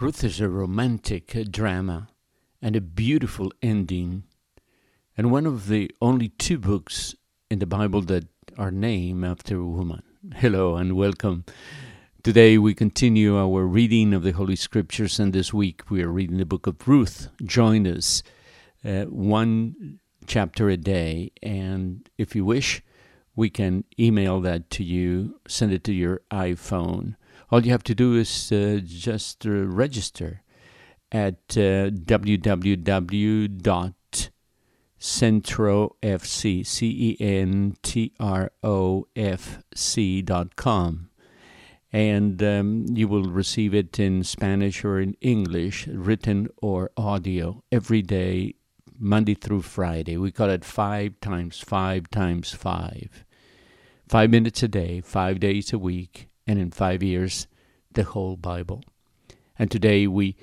Ruth is a romantic drama and a beautiful ending, and one of the only two books in the Bible that are named after a woman. Hello and welcome. Today we continue our reading of the Holy Scriptures, and this week we are reading the book of Ruth. Join us uh, one chapter a day, and if you wish, we can email that to you, send it to your iPhone. All you have to do is uh, just uh, register at uh, www.centrofc. And um, you will receive it in Spanish or in English, written or audio, every day, Monday through Friday. We call it five times five times five. Five minutes a day, five days a week, and in five years, the whole Bible. And today we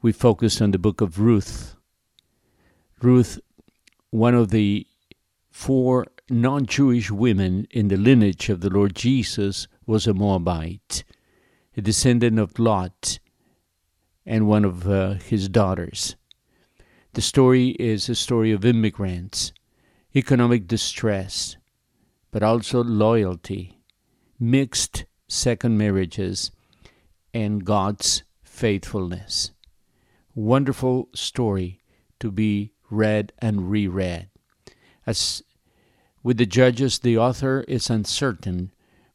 we focus on the book of Ruth. Ruth, one of the four non Jewish women in the lineage of the Lord Jesus, was a Moabite, a descendant of Lot and one of uh, his daughters. The story is a story of immigrants, economic distress, but also loyalty, mixed second marriages, and God's faithfulness. Wonderful story to be read and reread. As with the judges, the author is uncertain,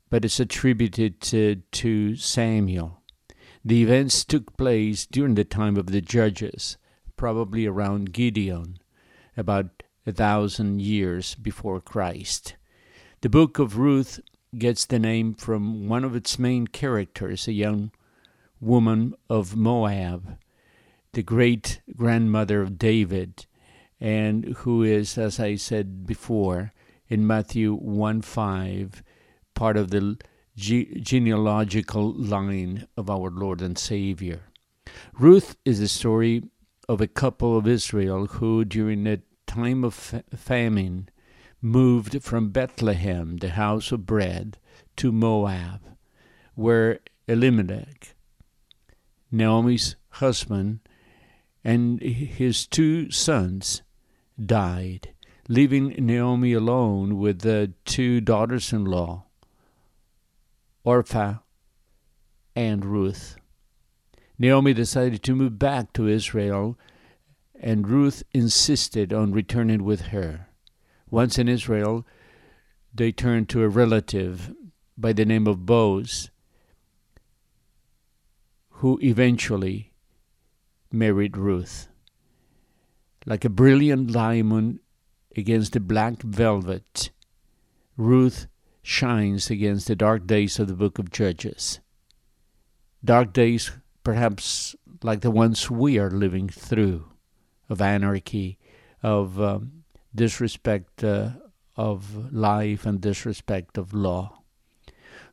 but is attributed to, to Samuel. The events took place during the time of the judges, probably around Gideon, about a thousand years before Christ. The book of Ruth gets the name from one of its main characters, a young woman of Moab, the great grandmother of David, and who is, as I said before, in Matthew 1 5, part of the ge- genealogical line of our Lord and Savior. Ruth is the story of a couple of Israel who, during a time of famine, moved from Bethlehem, the house of bread, to Moab, where Elimelech, Naomi's husband, and his two sons died, leaving Naomi alone with the two daughters in law, Orpah and Ruth. Naomi decided to move back to Israel, and Ruth insisted on returning with her. Once in Israel, they turned to a relative by the name of Boaz, who eventually married Ruth. Like a brilliant diamond against the black velvet, Ruth shines against the dark days of the book of Judges. Dark days, perhaps like the ones we are living through, of anarchy, of um, disrespect uh, of life and disrespect of law.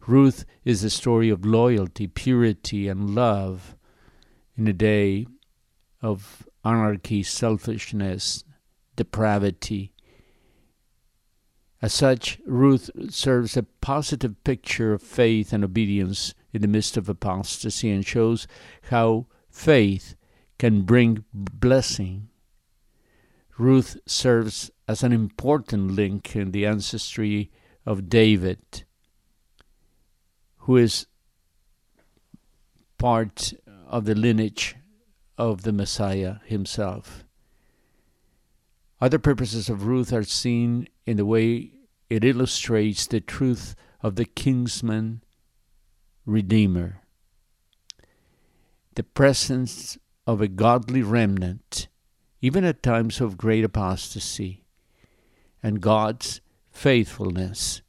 Ruth is a story of loyalty, purity, and love in a day of anarchy, selfishness, depravity. As such, Ruth serves a positive picture of faith and obedience in the midst of apostasy and shows how faith can bring blessing Ruth serves as an important link in the ancestry of David, who is part of the lineage of the Messiah himself. Other purposes of Ruth are seen in the way it illustrates the truth of the kinsman redeemer. The presence of a godly remnant even at times of great apostasy, and God's faithfulness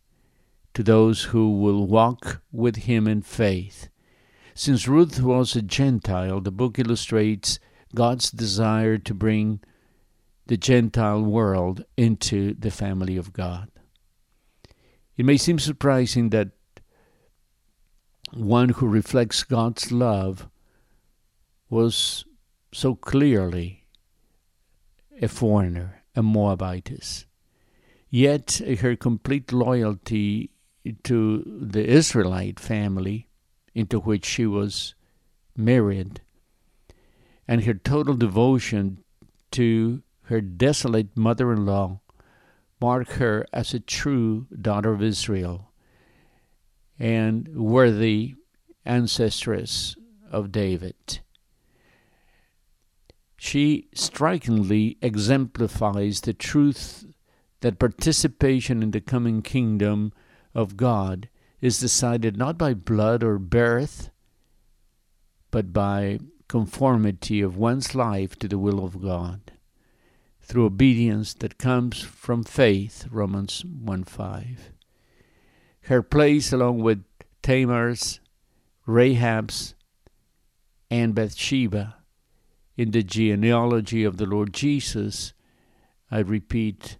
to those who will walk with Him in faith. Since Ruth was a Gentile, the book illustrates God's desire to bring the Gentile world into the family of God. It may seem surprising that one who reflects God's love was so clearly a foreigner, a Moabitess. Yet her complete loyalty to the Israelite family into which she was married and her total devotion to her desolate mother in law mark her as a true daughter of Israel and worthy ancestress of David. She strikingly exemplifies the truth that participation in the coming kingdom of God is decided not by blood or birth, but by conformity of one's life to the will of God through obedience that comes from faith, Romans 1 5. Her place, along with Tamar's, Rahab's, and Bathsheba, in the genealogy of the Lord Jesus, I repeat,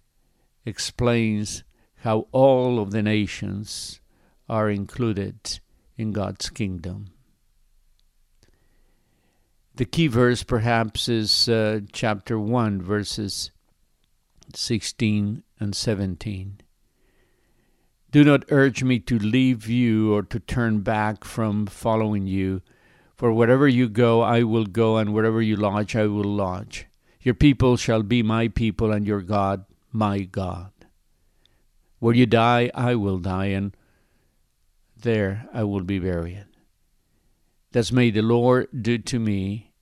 explains how all of the nations are included in God's kingdom. The key verse, perhaps, is uh, chapter 1, verses 16 and 17. Do not urge me to leave you or to turn back from following you, for wherever you go, I will go, and wherever you lodge, I will lodge. Your people shall be my people, and your God my God. Where you die, I will die, and there I will be buried. Thus may the Lord do to me,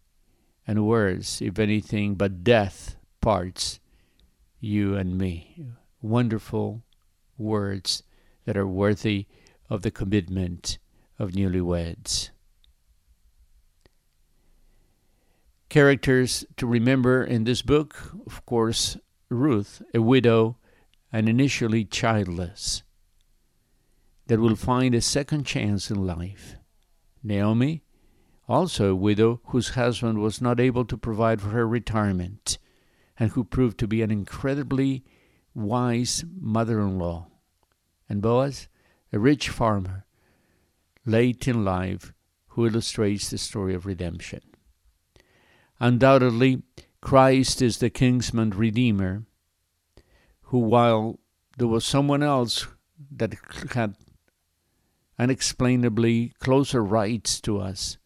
and worse, if anything, but death parts you and me. Wonderful words that are worthy of the commitment of newlyweds. Characters to remember in this book, of course, Ruth, a widow and initially childless, that will find a second chance in life. Naomi, also a widow whose husband was not able to provide for her retirement, and who proved to be an incredibly wise mother in law. And Boaz, a rich farmer, late in life, who illustrates the story of redemption. Undoubtedly, Christ is the kinsman redeemer, who, while there was someone else that had unexplainably closer rights to us,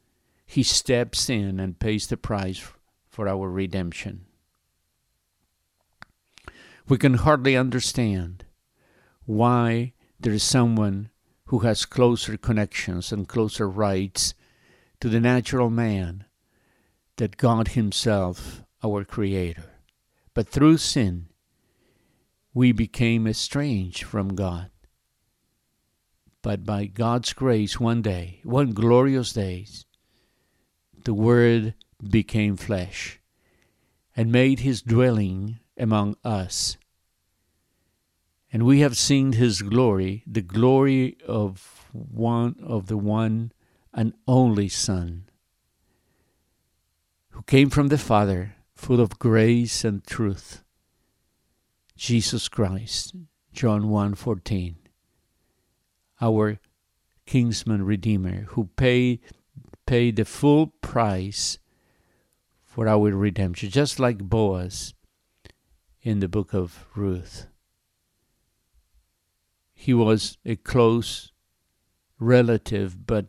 he steps in and pays the price for our redemption. We can hardly understand why there is someone who has closer connections and closer rights to the natural man that God Himself, our Creator. But through sin, we became estranged from God. But by God's grace, one day, one glorious day, the Word became flesh and made his dwelling among us. And we have seen his glory, the glory of one of the one and only Son, who came from the Father, full of grace and truth. Jesus Christ, John 1:14. Our kinsman redeemer who paid pay the full price for our redemption, just like Boaz in the book of Ruth. He was a close relative, but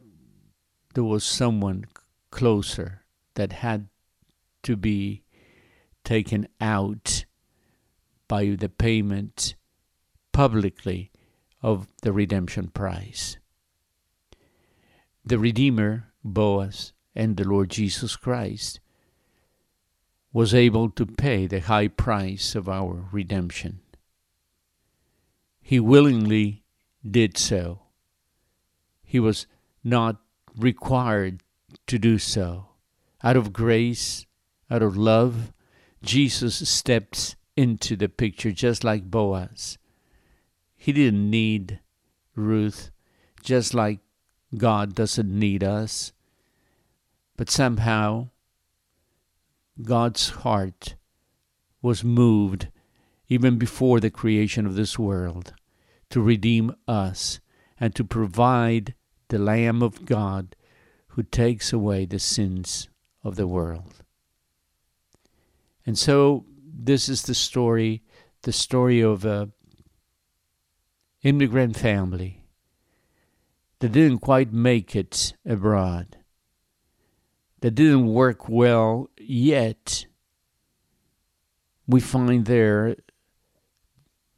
there was someone closer that had to be taken out by the payment publicly of the redemption price. The Redeemer Boaz, and the Lord Jesus Christ, was able to pay the high price of our redemption. He willingly did so. He was not required to do so. Out of grace, out of love, Jesus steps into the picture just like Boaz. He didn't need Ruth, just like God doesn't need us. But somehow, God's heart was moved even before the creation of this world to redeem us and to provide the Lamb of God who takes away the sins of the world. And so, this is the story, the story of a immigrant family that didn't quite make it abroad that didn't work well yet, we find there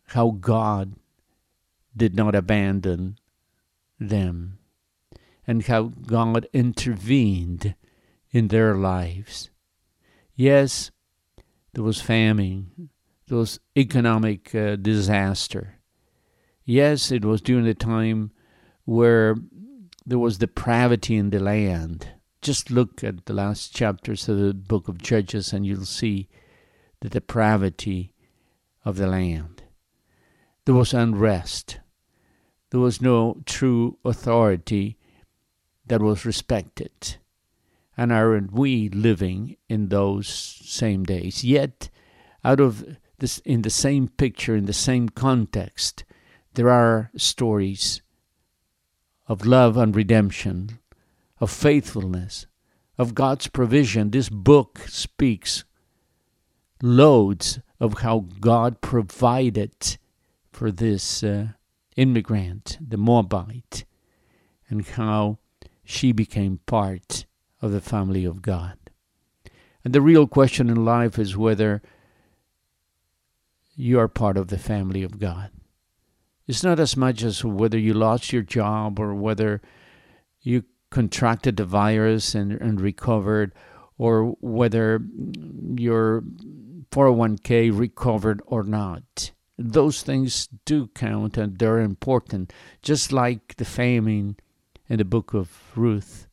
how God did not abandon them and how God intervened in their lives. Yes, there was famine, there was economic uh, disaster. Yes, it was during the time where there was depravity in the land. Just look at the last chapters of the book of Judges and you'll see the depravity of the land. There was unrest. There was no true authority that was respected. And aren't we living in those same days? Yet, out of this, in the same picture, in the same context, there are stories of love and redemption, of faithfulness, of God's provision. This book speaks loads of how God provided for this uh, immigrant, the Moabite, and how she became part of the family of God. And the real question in life is whether you are part of the family of God. It's not as much as whether you lost your job or whether you contracted the virus and, and recovered or whether your 401k recovered or not. Those things do count and they're important, just like the famine in the book of Ruth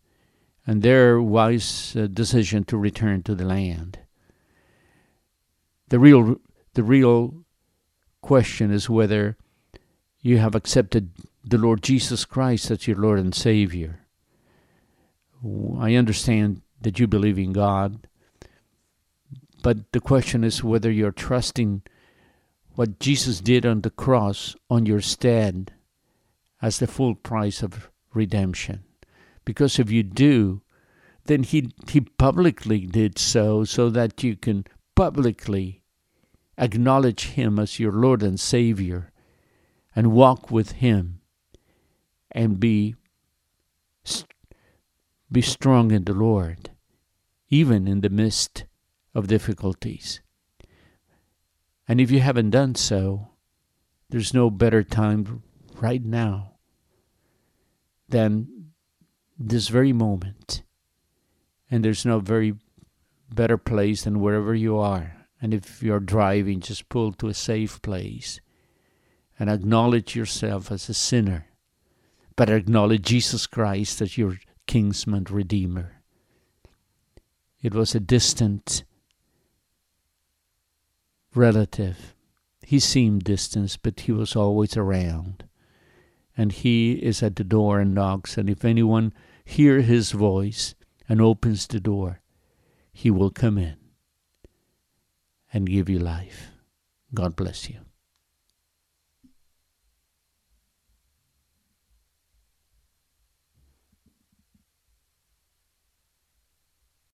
and their wise uh, decision to return to the land. The real, the real question is whether you have accepted the Lord Jesus Christ as your Lord and Savior. I understand that you believe in God, but the question is whether you're trusting what Jesus did on the cross on your stead as the full price of redemption. Because if you do, then he, he publicly did so, so that you can publicly acknowledge him as your Lord and Savior and walk with him and be, be strong in the Lord, even in the midst of difficulties. And if you haven't done so, there's no better time right now than this very moment. And there's no very better place than wherever you are. And if you're driving, just pull to a safe place and acknowledge yourself as a sinner, but acknowledge Jesus Christ as your kinsman redeemer. It was a distant relative. He seemed distant, but he was always around and he is at the door and knocks. And if anyone hear his voice and opens the door, he will come in and give you life. God bless you.